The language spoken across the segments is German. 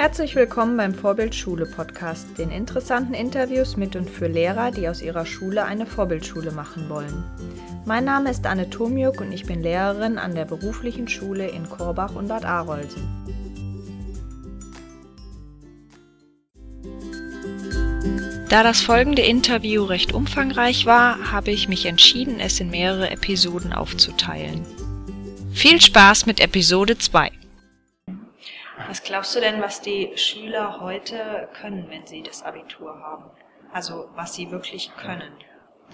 Herzlich willkommen beim Vorbildschule Podcast, den interessanten Interviews mit und für Lehrer, die aus ihrer Schule eine Vorbildschule machen wollen. Mein Name ist Anne Tomjuk und ich bin Lehrerin an der beruflichen Schule in Korbach und Bad Arolsen. Da das folgende Interview recht umfangreich war, habe ich mich entschieden, es in mehrere Episoden aufzuteilen. Viel Spaß mit Episode 2. Was glaubst du denn, was die Schüler heute können, wenn sie das Abitur haben? Also was sie wirklich können?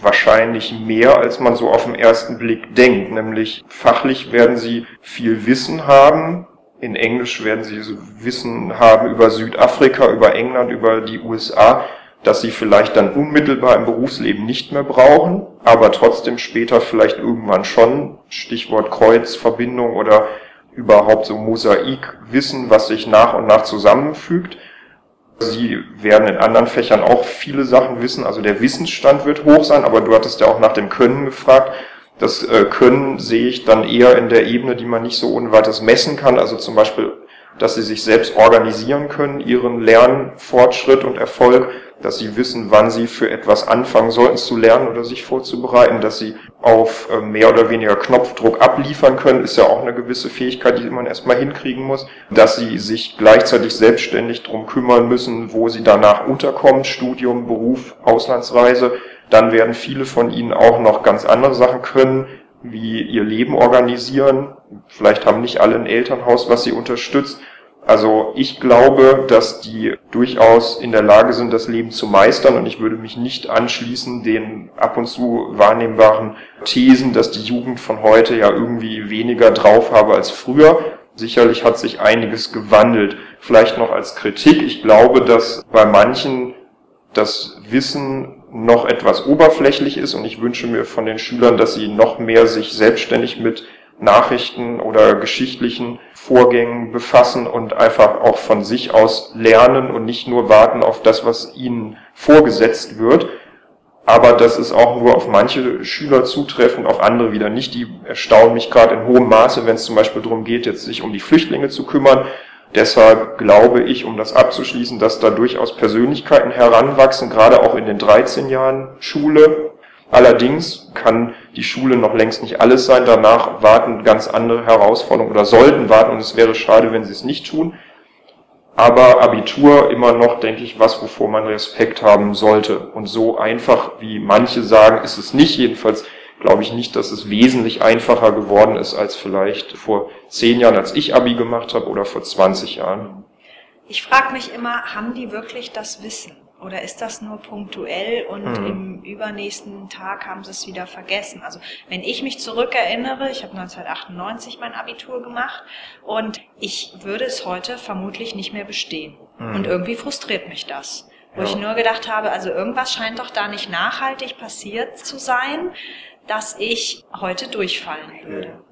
Wahrscheinlich mehr, als man so auf den ersten Blick denkt. Nämlich fachlich werden sie viel Wissen haben. In Englisch werden sie Wissen haben über Südafrika, über England, über die USA, dass sie vielleicht dann unmittelbar im Berufsleben nicht mehr brauchen, aber trotzdem später vielleicht irgendwann schon. Stichwort Kreuzverbindung oder überhaupt so Mosaikwissen, was sich nach und nach zusammenfügt. Sie werden in anderen Fächern auch viele Sachen wissen, also der Wissensstand wird hoch sein, aber du hattest ja auch nach dem Können gefragt. Das äh, Können sehe ich dann eher in der Ebene, die man nicht so ohne weiteres messen kann, also zum Beispiel, dass sie sich selbst organisieren können, ihren Lernfortschritt und Erfolg dass sie wissen, wann sie für etwas anfangen sollten zu lernen oder sich vorzubereiten, dass sie auf äh, mehr oder weniger Knopfdruck abliefern können, ist ja auch eine gewisse Fähigkeit, die man erstmal hinkriegen muss, dass sie sich gleichzeitig selbstständig drum kümmern müssen, wo sie danach unterkommen, Studium, Beruf, Auslandsreise, dann werden viele von ihnen auch noch ganz andere Sachen können, wie ihr Leben organisieren. Vielleicht haben nicht alle ein Elternhaus, was sie unterstützt also ich glaube, dass die durchaus in der Lage sind, das Leben zu meistern und ich würde mich nicht anschließen den ab und zu wahrnehmbaren Thesen, dass die Jugend von heute ja irgendwie weniger drauf habe als früher. Sicherlich hat sich einiges gewandelt. Vielleicht noch als Kritik. Ich glaube, dass bei manchen das Wissen noch etwas oberflächlich ist und ich wünsche mir von den Schülern, dass sie noch mehr sich selbstständig mit Nachrichten oder geschichtlichen Vorgängen befassen und einfach auch von sich aus lernen und nicht nur warten auf das, was ihnen vorgesetzt wird. Aber das ist auch nur auf manche Schüler zutreffend, auf andere wieder nicht. Die erstaunen mich gerade in hohem Maße, wenn es zum Beispiel darum geht, jetzt sich um die Flüchtlinge zu kümmern. Deshalb glaube ich, um das abzuschließen, dass da durchaus Persönlichkeiten heranwachsen, gerade auch in den 13 Jahren Schule, Allerdings kann die Schule noch längst nicht alles sein. Danach warten ganz andere Herausforderungen oder sollten warten und es wäre schade, wenn sie es nicht tun. Aber Abitur immer noch, denke ich, was, wovor man Respekt haben sollte. Und so einfach, wie manche sagen, ist es nicht. Jedenfalls glaube ich nicht, dass es wesentlich einfacher geworden ist als vielleicht vor zehn Jahren, als ich Abi gemacht habe oder vor 20 Jahren. Ich frage mich immer, haben die wirklich das Wissen? Oder ist das nur punktuell und mhm. im übernächsten Tag haben sie es wieder vergessen? Also wenn ich mich zurückerinnere, ich habe 1998 mein Abitur gemacht und ich würde es heute vermutlich nicht mehr bestehen. Mhm. Und irgendwie frustriert mich das. Wo ja. ich nur gedacht habe, also irgendwas scheint doch da nicht nachhaltig passiert zu sein, dass ich heute durchfallen würde.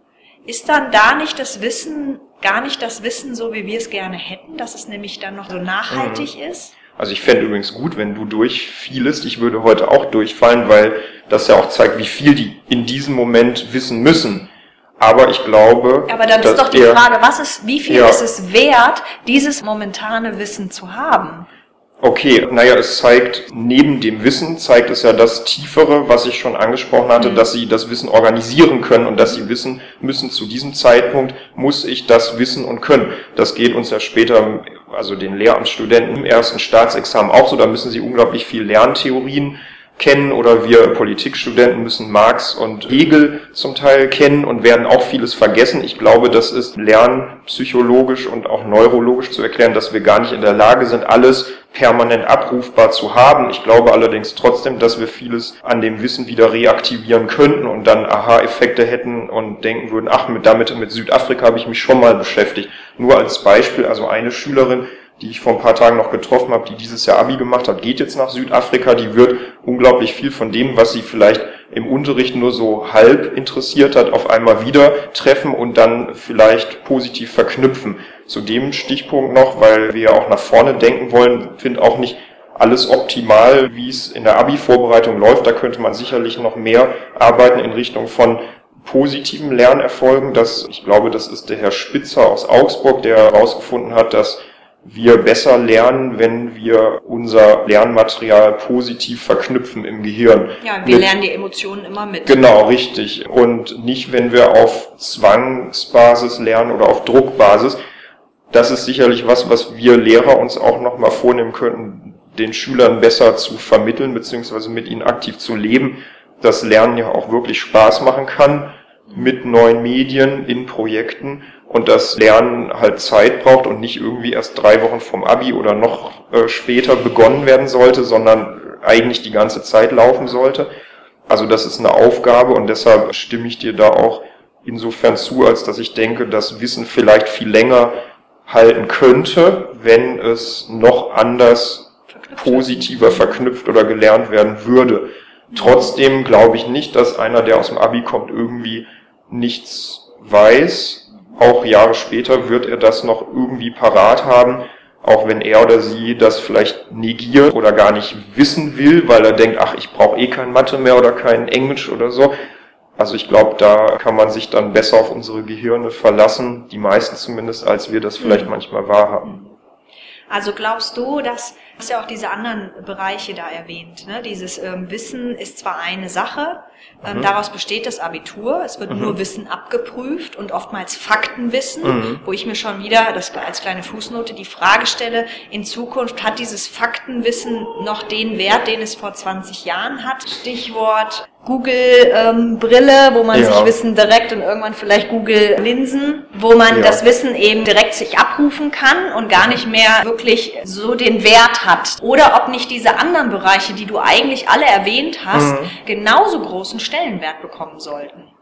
Ist dann da nicht das Wissen, gar nicht das Wissen so, wie wir es gerne hätten, dass es nämlich dann noch so nachhaltig mhm. ist? Also ich fände übrigens gut, wenn du durchfielest. Ich würde heute auch durchfallen, weil das ja auch zeigt, wie viel die in diesem Moment wissen müssen. Aber ich glaube. Aber dann ist doch die Frage, was ist, wie viel ja, ist es wert, dieses momentane Wissen zu haben? Okay, naja, es zeigt, neben dem Wissen zeigt es ja das Tiefere, was ich schon angesprochen hatte, mhm. dass sie das Wissen organisieren können und dass sie wissen müssen, zu diesem Zeitpunkt muss ich das wissen und können. Das geht uns ja später, also den Lehramtsstudenten im ersten Staatsexamen auch so, da müssen sie unglaublich viel Lerntheorien kennen oder wir Politikstudenten müssen Marx und Hegel zum Teil kennen und werden auch vieles vergessen. Ich glaube, das ist lernpsychologisch und auch neurologisch zu erklären, dass wir gar nicht in der Lage sind, alles permanent abrufbar zu haben. Ich glaube allerdings trotzdem, dass wir vieles an dem Wissen wieder reaktivieren könnten und dann Aha-Effekte hätten und denken würden, ach, mit damit mit Südafrika habe ich mich schon mal beschäftigt. Nur als Beispiel, also eine Schülerin, die ich vor ein paar Tagen noch getroffen habe, die dieses Jahr Abi gemacht hat, geht jetzt nach Südafrika. Die wird unglaublich viel von dem, was sie vielleicht im Unterricht nur so halb interessiert hat, auf einmal wieder treffen und dann vielleicht positiv verknüpfen. Zu dem Stichpunkt noch, weil wir ja auch nach vorne denken wollen, finde auch nicht alles optimal, wie es in der Abi-Vorbereitung läuft. Da könnte man sicherlich noch mehr arbeiten in Richtung von positiven Lernerfolgen. Das, ich glaube, das ist der Herr Spitzer aus Augsburg, der herausgefunden hat, dass wir besser lernen, wenn wir unser Lernmaterial positiv verknüpfen im Gehirn. Ja, wir mit, lernen die Emotionen immer mit. Genau, richtig. Und nicht, wenn wir auf Zwangsbasis lernen oder auf Druckbasis. Das ist sicherlich was, was wir Lehrer uns auch nochmal vornehmen könnten, den Schülern besser zu vermitteln, beziehungsweise mit ihnen aktiv zu leben, dass Lernen ja auch wirklich Spaß machen kann mit neuen Medien in Projekten und das Lernen halt Zeit braucht und nicht irgendwie erst drei Wochen vom Abi oder noch äh, später begonnen werden sollte, sondern eigentlich die ganze Zeit laufen sollte. Also das ist eine Aufgabe und deshalb stimme ich dir da auch insofern zu, als dass ich denke, dass Wissen vielleicht viel länger halten könnte, wenn es noch anders positiver verknüpft oder gelernt werden würde. Trotzdem glaube ich nicht, dass einer, der aus dem Abi kommt, irgendwie nichts weiß, auch Jahre später wird er das noch irgendwie parat haben, auch wenn er oder sie das vielleicht negiert oder gar nicht wissen will, weil er denkt, ach, ich brauche eh kein Mathe mehr oder kein Englisch oder so. Also ich glaube, da kann man sich dann besser auf unsere Gehirne verlassen, die meisten zumindest, als wir das vielleicht mhm. manchmal wahrhaben. Also glaubst du, dass hast ja auch diese anderen Bereiche da erwähnt. Ne? Dieses ähm, Wissen ist zwar eine Sache, ähm, mhm. daraus besteht das Abitur, es wird mhm. nur Wissen abgeprüft und oftmals Faktenwissen, mhm. wo ich mir schon wieder, das als kleine Fußnote, die Frage stelle, in Zukunft hat dieses Faktenwissen noch den Wert, den es vor 20 Jahren hat? Stichwort Google-Brille, ähm, wo man ja. sich Wissen direkt und irgendwann vielleicht Google-Linsen, wo man ja. das Wissen eben direkt sich abrufen kann und gar nicht mehr wirklich so den Wert hat. Oder ob nicht diese anderen Bereiche, die du eigentlich alle erwähnt hast, mhm. genauso großen Stellenwert bekommen sollten.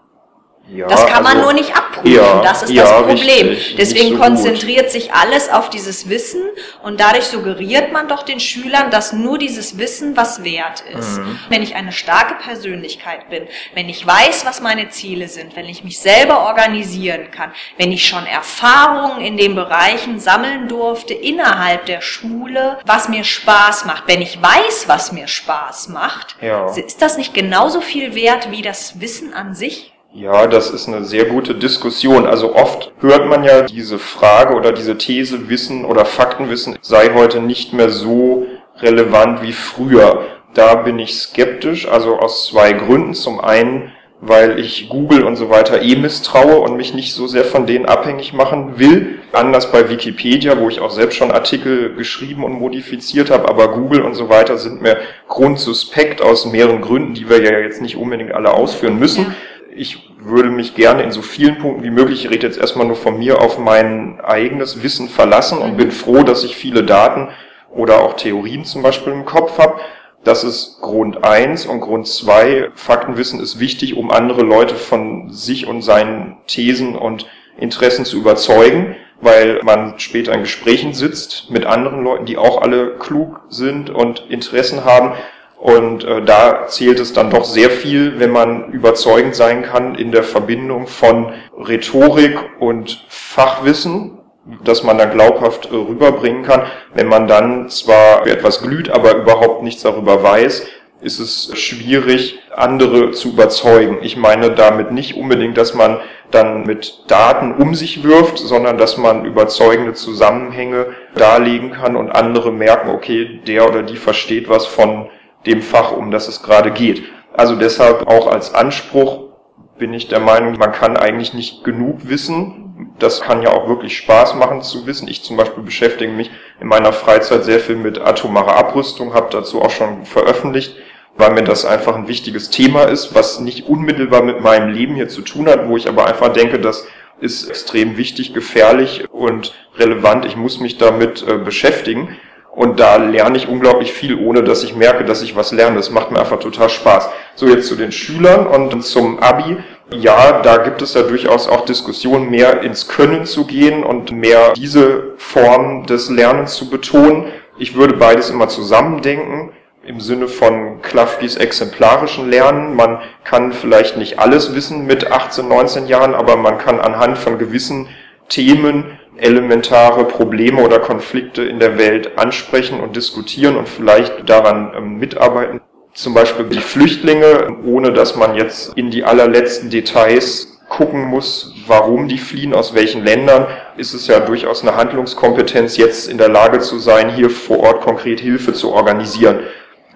Ja, das kann man also, nur nicht abprüfen, ja, das ist ja, das Problem. Richtig, Deswegen so konzentriert gut. sich alles auf dieses Wissen und dadurch suggeriert man doch den Schülern, dass nur dieses Wissen was wert ist. Mhm. Wenn ich eine starke Persönlichkeit bin, wenn ich weiß, was meine Ziele sind, wenn ich mich selber organisieren kann, wenn ich schon Erfahrungen in den Bereichen sammeln durfte innerhalb der Schule, was mir Spaß macht, wenn ich weiß, was mir Spaß macht, ist das nicht genauso viel wert wie das Wissen an sich? Ja, das ist eine sehr gute Diskussion. Also oft hört man ja diese Frage oder diese These, Wissen oder Faktenwissen sei heute nicht mehr so relevant wie früher. Da bin ich skeptisch, also aus zwei Gründen. Zum einen, weil ich Google und so weiter eh misstraue und mich nicht so sehr von denen abhängig machen will. Anders bei Wikipedia, wo ich auch selbst schon Artikel geschrieben und modifiziert habe, aber Google und so weiter sind mir grundsuspekt aus mehreren Gründen, die wir ja jetzt nicht unbedingt alle ausführen müssen ich würde mich gerne in so vielen Punkten wie möglich, ich rede jetzt erstmal nur von mir, auf mein eigenes Wissen verlassen und bin froh, dass ich viele Daten oder auch Theorien zum Beispiel im Kopf habe. Das ist Grund eins und Grund zwei. Faktenwissen ist wichtig, um andere Leute von sich und seinen Thesen und Interessen zu überzeugen, weil man später in Gesprächen sitzt mit anderen Leuten, die auch alle klug sind und Interessen haben und äh, da zählt es dann doch sehr viel, wenn man überzeugend sein kann in der Verbindung von Rhetorik und Fachwissen, dass man dann glaubhaft äh, rüberbringen kann. Wenn man dann zwar etwas glüht, aber überhaupt nichts darüber weiß, ist es schwierig, andere zu überzeugen. Ich meine damit nicht unbedingt, dass man dann mit Daten um sich wirft, sondern dass man überzeugende Zusammenhänge darlegen kann und andere merken, okay, der oder die versteht was von dem Fach, um das es gerade geht. Also deshalb auch als Anspruch bin ich der Meinung, man kann eigentlich nicht genug wissen. Das kann ja auch wirklich Spaß machen zu wissen. Ich zum Beispiel beschäftige mich in meiner Freizeit sehr viel mit atomarer Abrüstung, habe dazu auch schon veröffentlicht, weil mir das einfach ein wichtiges Thema ist, was nicht unmittelbar mit meinem Leben hier zu tun hat, wo ich aber einfach denke, das ist extrem wichtig, gefährlich und relevant. Ich muss mich damit äh, beschäftigen. Und da lerne ich unglaublich viel, ohne dass ich merke, dass ich was lerne. Das macht mir einfach total Spaß. So jetzt zu den Schülern und zum Abi. Ja, da gibt es ja durchaus auch Diskussionen, mehr ins Können zu gehen und mehr diese Form des Lernens zu betonen. Ich würde beides immer zusammendenken im Sinne von Klafkis exemplarischen Lernen. Man kann vielleicht nicht alles wissen mit 18, 19 Jahren, aber man kann anhand von gewissen Themen elementare Probleme oder Konflikte in der Welt ansprechen und diskutieren und vielleicht daran ähm, mitarbeiten. Zum Beispiel die Flüchtlinge, ohne dass man jetzt in die allerletzten Details gucken muss, warum die fliehen, aus welchen Ländern, ist es ja durchaus eine Handlungskompetenz, jetzt in der Lage zu sein, hier vor Ort konkret Hilfe zu organisieren.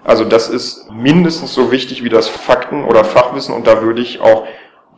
Also das ist mindestens so wichtig wie das Fakten- oder Fachwissen und da würde ich auch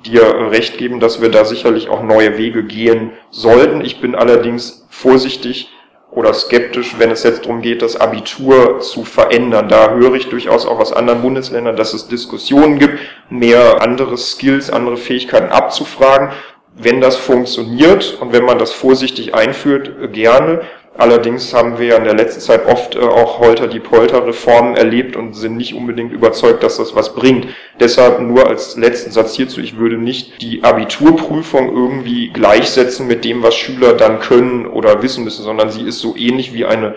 dir recht geben, dass wir da sicherlich auch neue Wege gehen sollten. Ich bin allerdings vorsichtig oder skeptisch, wenn es jetzt darum geht, das Abitur zu verändern. Da höre ich durchaus auch aus anderen Bundesländern, dass es Diskussionen gibt, mehr andere Skills, andere Fähigkeiten abzufragen. Wenn das funktioniert und wenn man das vorsichtig einführt, gerne. Allerdings haben wir ja in der letzten Zeit oft äh, auch Holter die Polter-Reformen erlebt und sind nicht unbedingt überzeugt, dass das was bringt. Deshalb nur als letzten Satz hierzu, ich würde nicht die Abiturprüfung irgendwie gleichsetzen mit dem, was Schüler dann können oder wissen müssen, sondern sie ist so ähnlich wie eine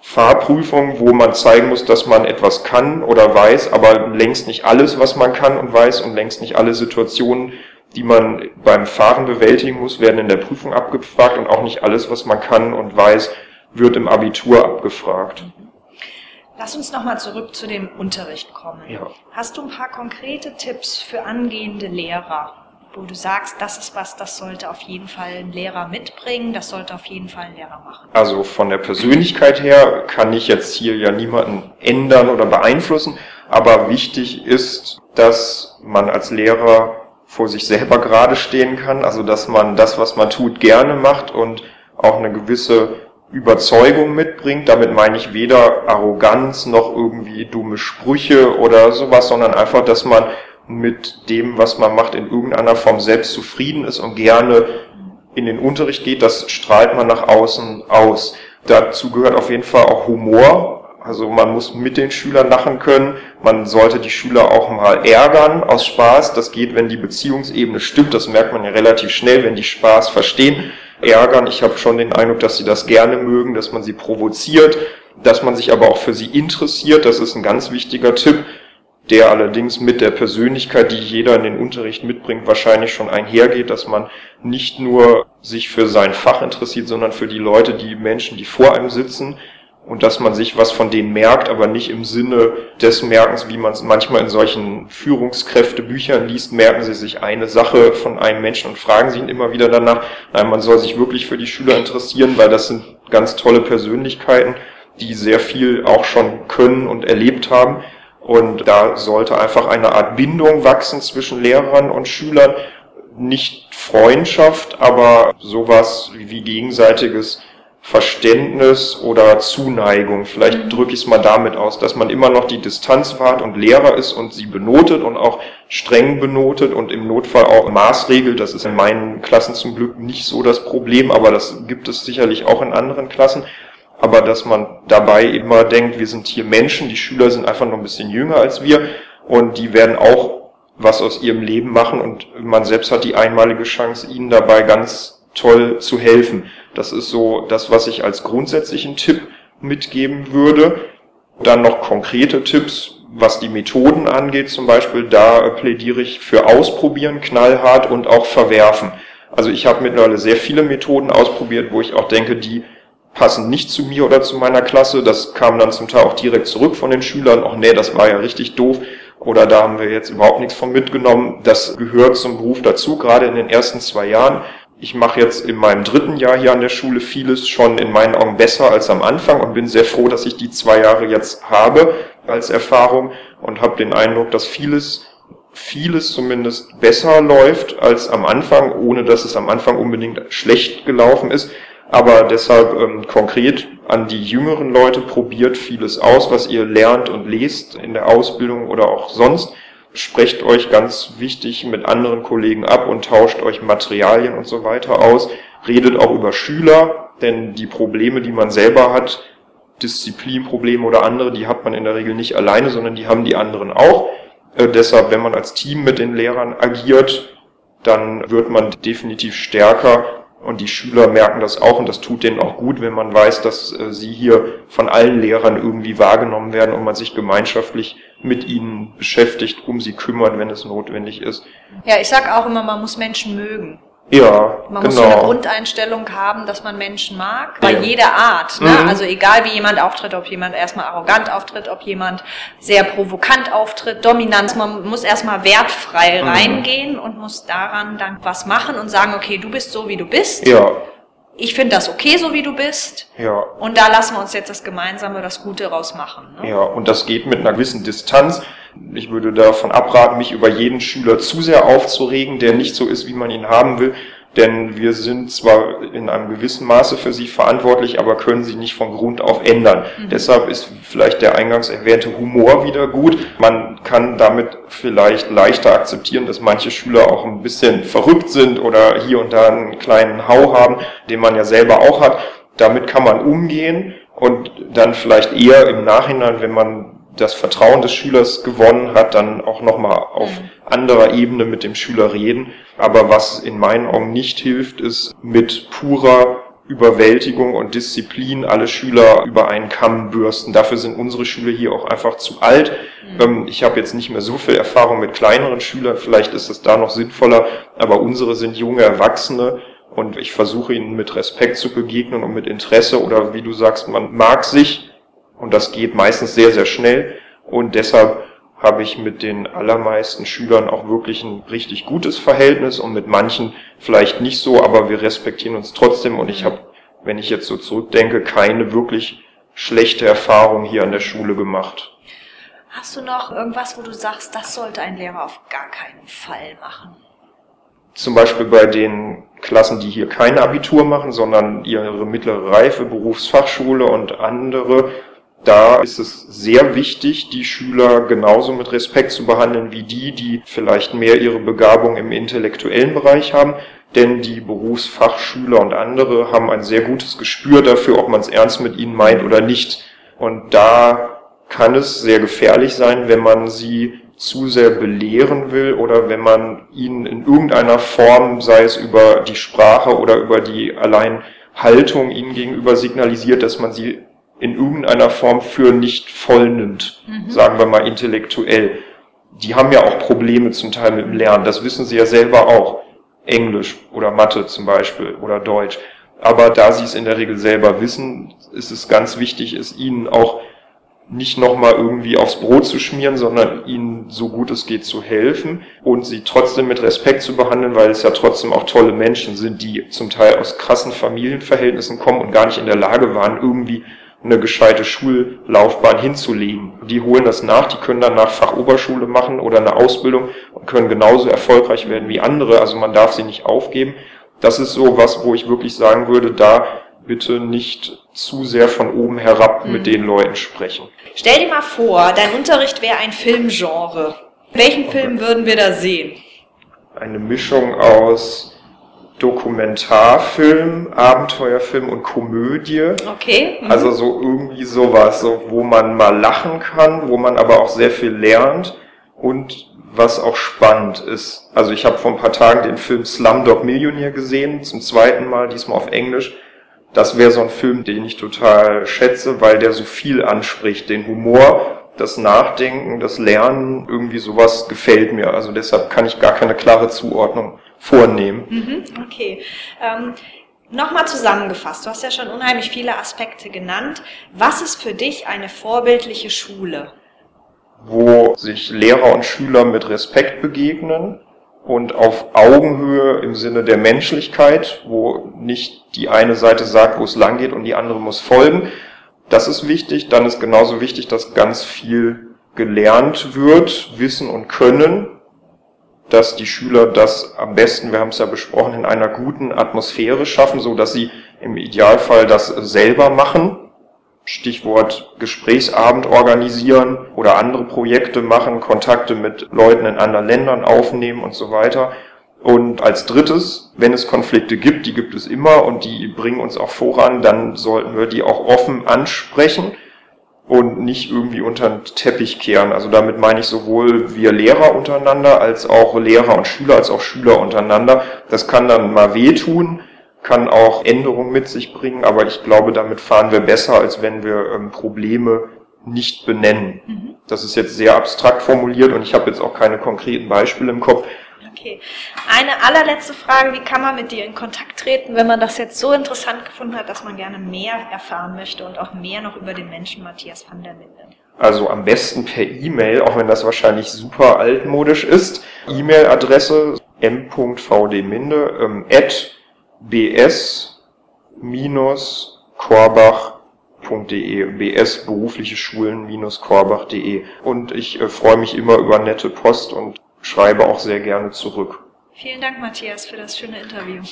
Fahrprüfung, wo man zeigen muss, dass man etwas kann oder weiß, aber längst nicht alles, was man kann und weiß und längst nicht alle Situationen, die man beim Fahren bewältigen muss, werden in der Prüfung abgefragt und auch nicht alles, was man kann und weiß, wird im Abitur abgefragt. Lass uns nochmal zurück zu dem Unterricht kommen. Ja. Hast du ein paar konkrete Tipps für angehende Lehrer, wo du sagst, das ist was, das sollte auf jeden Fall ein Lehrer mitbringen, das sollte auf jeden Fall ein Lehrer machen? Also von der Persönlichkeit her kann ich jetzt hier ja niemanden ändern oder beeinflussen, aber wichtig ist, dass man als Lehrer vor sich selber gerade stehen kann, also dass man das, was man tut, gerne macht und auch eine gewisse Überzeugung mitbringt. Damit meine ich weder Arroganz noch irgendwie dumme Sprüche oder sowas, sondern einfach, dass man mit dem, was man macht, in irgendeiner Form selbst zufrieden ist und gerne in den Unterricht geht. Das strahlt man nach außen aus. Dazu gehört auf jeden Fall auch Humor, also man muss mit den Schülern lachen können. Man sollte die Schüler auch mal ärgern aus Spaß. Das geht, wenn die Beziehungsebene stimmt. Das merkt man ja relativ schnell, wenn die Spaß verstehen. Ärgern, ich habe schon den Eindruck, dass sie das gerne mögen, dass man sie provoziert, dass man sich aber auch für sie interessiert. Das ist ein ganz wichtiger Tipp, der allerdings mit der Persönlichkeit, die jeder in den Unterricht mitbringt, wahrscheinlich schon einhergeht, dass man nicht nur sich für sein Fach interessiert, sondern für die Leute, die Menschen, die vor einem sitzen, und dass man sich was von denen merkt, aber nicht im Sinne des Merkens, wie man es manchmal in solchen Führungskräftebüchern liest, merken sie sich eine Sache von einem Menschen und fragen sie ihn immer wieder danach. Nein, man soll sich wirklich für die Schüler interessieren, weil das sind ganz tolle Persönlichkeiten, die sehr viel auch schon können und erlebt haben. Und da sollte einfach eine Art Bindung wachsen zwischen Lehrern und Schülern. Nicht Freundschaft, aber sowas wie gegenseitiges Verständnis oder Zuneigung. Vielleicht mhm. drücke ich es mal damit aus, dass man immer noch die Distanz wahrt und Lehrer ist und sie benotet und auch streng benotet und im Notfall auch maßregelt. Das ist in meinen Klassen zum Glück nicht so das Problem, aber das gibt es sicherlich auch in anderen Klassen. Aber dass man dabei immer denkt, wir sind hier Menschen, die Schüler sind einfach noch ein bisschen jünger als wir und die werden auch was aus ihrem Leben machen und man selbst hat die einmalige Chance, ihnen dabei ganz toll zu helfen. Das ist so das, was ich als grundsätzlichen Tipp mitgeben würde. Dann noch konkrete Tipps, was die Methoden angeht zum Beispiel. Da plädiere ich für Ausprobieren, knallhart und auch verwerfen. Also ich habe mittlerweile sehr viele Methoden ausprobiert, wo ich auch denke, die passen nicht zu mir oder zu meiner Klasse. Das kam dann zum Teil auch direkt zurück von den Schülern. Ach nee, das war ja richtig doof. Oder da haben wir jetzt überhaupt nichts von mitgenommen. Das gehört zum Beruf dazu, gerade in den ersten zwei Jahren ich mache jetzt in meinem dritten Jahr hier an der Schule vieles schon in meinen Augen besser als am Anfang und bin sehr froh, dass ich die zwei Jahre jetzt habe als Erfahrung und habe den Eindruck, dass vieles, vieles zumindest besser läuft als am Anfang, ohne dass es am Anfang unbedingt schlecht gelaufen ist. Aber deshalb ähm, konkret an die jüngeren Leute probiert vieles aus, was ihr lernt und lest in der Ausbildung oder auch sonst sprecht euch ganz wichtig mit anderen Kollegen ab und tauscht euch Materialien und so weiter aus. Redet auch über Schüler, denn die Probleme, die man selber hat, Disziplinprobleme oder andere, die hat man in der Regel nicht alleine, sondern die haben die anderen auch. Äh, deshalb, wenn man als Team mit den Lehrern agiert, dann wird man definitiv stärker und die Schüler merken das auch und das tut denen auch gut, wenn man weiß, dass äh, sie hier von allen Lehrern irgendwie wahrgenommen werden und man sich gemeinschaftlich mit ihnen beschäftigt, um sie kümmert, wenn es notwendig ist. Ja, ich sag auch immer, man muss Menschen mögen. Ja, Man genau. muss so eine Grundeinstellung haben, dass man Menschen mag, bei Ja. jeder Art. Ne? Mhm. Also egal wie jemand auftritt, ob jemand erstmal arrogant auftritt, ob jemand sehr provokant auftritt, Dominanz. Man muss erstmal wertfrei Mhm. reingehen und muss daran dann was machen und sagen, okay, du bist so, wie du bist. ja, Ich finde das okay, so wie du bist. ja. Und da lassen wir uns jetzt das Gemeinsame, das Gute rausmachen. Ne? Ja, und das geht mit einer gewissen Distanz. Ich würde davon abraten, mich über jeden Schüler zu sehr aufzuregen, der nicht so ist, wie man ihn haben will. Denn wir sind zwar in einem gewissen Maße für sie verantwortlich, aber können sie nicht von Grund auf ändern. Deshalb ist vielleicht der eingangs erwähnte Humor wieder gut. Man kann damit vielleicht leichter akzeptieren, dass manche Schüler auch ein bisschen verrückt sind oder hier und da einen kleinen Hau haben, den man ja selber auch hat. Damit kann man umgehen und dann vielleicht eher im Nachhinein, wenn man das Vertrauen des Schülers gewonnen hat, dann auch nochmal auf anderer Ebene mit dem Schüler reden. Aber was in meinen Augen nicht hilft, ist mit purer Überwältigung und Disziplin alle Schüler über einen Kamm bürsten. Dafür sind unsere Schüler hier auch einfach zu alt. Ähm, Ich habe jetzt nicht mehr so viel Erfahrung mit kleineren Schülern, vielleicht ist es da noch sinnvoller, aber unsere sind junge Erwachsene und ich versuche ihnen mit Respekt zu begegnen und mit Interesse oder wie du sagst, man mag sich und das geht meistens sehr, sehr schnell. Und deshalb habe ich mit den allermeisten Schülern auch wirklich ein richtig gutes Verhältnis und mit manchen vielleicht nicht so, aber wir respektieren uns trotzdem. Und ich habe, wenn ich jetzt so zurückdenke, keine wirklich schlechte Erfahrung hier an der Schule gemacht. Hast du noch irgendwas, wo du sagst, das sollte ein Lehrer auf gar keinen Fall machen? Zum Beispiel bei den Klassen, die hier kein Abitur machen, sondern ihre mittlere Reife, Berufsfachschule und andere, da ist es sehr wichtig, die Schüler genauso mit Respekt zu behandeln wie die, die vielleicht mehr ihre Begabung im intellektuellen Bereich haben. Denn die Berufsfachschüler und andere haben ein sehr gutes Gespür dafür, ob man es ernst mit ihnen meint oder nicht. Und da kann es sehr gefährlich sein, wenn man sie zu sehr belehren will oder wenn man ihnen in irgendeiner Form, sei es über die Sprache oder über die allein Haltung ihnen gegenüber signalisiert, dass man sie in irgendeiner Form für nicht voll nimmt, sagen wir mal intellektuell. Die haben ja auch Probleme zum Teil mit dem Lernen, das wissen sie ja selber auch. Englisch oder Mathe zum Beispiel oder Deutsch. Aber da sie es in der Regel selber wissen, ist es ganz wichtig, es ihnen auch nicht nochmal irgendwie aufs Brot zu schmieren, sondern ihnen so gut es geht zu helfen und sie trotzdem mit Respekt zu behandeln, weil es ja trotzdem auch tolle Menschen sind, die zum Teil aus krassen Familienverhältnissen kommen und gar nicht in der Lage waren, irgendwie eine gescheite Schullaufbahn hinzulegen. Die holen das nach, die können dann nach Fachoberschule machen oder eine Ausbildung und können genauso erfolgreich werden wie andere. Also man darf sie nicht aufgeben. Das ist so was, wo ich wirklich sagen würde, da bitte nicht zu sehr von oben herab mit den Leuten sprechen. Stell dir mal vor, dein Unterricht wäre ein Filmgenre. Welchen Film würden wir da sehen? Eine Mischung aus Dokumentarfilm, Abenteuerfilm und Komödie. Okay. mhm. Also so irgendwie sowas, so, wo man mal lachen kann, wo man aber auch sehr viel lernt und was auch spannend ist. Also ich habe vor ein paar Tagen den Film Slumdog Millionär gesehen, zum zweiten Mal, diesmal auf Englisch. Das wäre so ein Film, den ich total schätze, weil der so viel anspricht. Den Humor, das Nachdenken, das Lernen, irgendwie sowas gefällt mir. Also deshalb kann ich gar keine klare Zuordnung vornehmen. Mhm, okay. Ähm, Nochmal zusammengefasst, du hast ja schon unheimlich viele Aspekte genannt. Was ist für dich eine vorbildliche Schule? wo sich Lehrer und Schüler mit Respekt begegnen und auf Augenhöhe im Sinne der Menschlichkeit, wo nicht die eine Seite sagt, wo es lang geht und die andere muss folgen. Das ist wichtig. Dann ist genauso wichtig, dass ganz viel gelernt wird, Wissen und Können, dass die Schüler das am besten, wir haben es ja besprochen, in einer guten Atmosphäre schaffen, so dass sie im Idealfall das selber machen. Stichwort Gesprächsabend organisieren oder andere Projekte machen, Kontakte mit Leuten in anderen Ländern aufnehmen und so weiter. Und als drittes, wenn es Konflikte gibt, die gibt es immer und die bringen uns auch voran, dann sollten wir die auch offen ansprechen und nicht irgendwie unter den Teppich kehren. Also damit meine ich sowohl wir Lehrer untereinander als auch Lehrer und Schüler als auch Schüler untereinander. Das kann dann mal wehtun, kann auch Änderungen mit sich bringen, aber ich glaube, damit fahren wir besser, als wenn wir ähm, Probleme nicht benennen. Das ist jetzt sehr abstrakt formuliert und ich habe jetzt auch keine konkreten Beispiele im Kopf. Okay. Eine allerletzte Frage, wie kann man mit dir in Kontakt treten, wenn man das jetzt so interessant gefunden hat, dass man gerne mehr erfahren möchte und auch mehr noch über den Menschen Matthias van der Linde? Also am besten per E-Mail, auch wenn das wahrscheinlich super altmodisch ist. E-Mail-Adresse m.vdminde ähm, at bs-korbach.de bs berufliche Schulen-korbach.de und ich äh, freue mich immer über nette Post und schreibe auch sehr gerne zurück. Vielen Dank, Matthias, für das schöne Interview.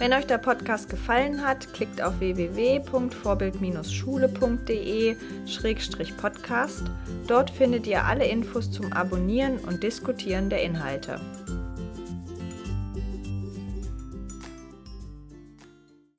Wenn euch der Podcast gefallen hat, klickt auf www.vorbild-schule.de-podcast. Dort findet ihr alle Infos zum Abonnieren und Diskutieren der Inhalte.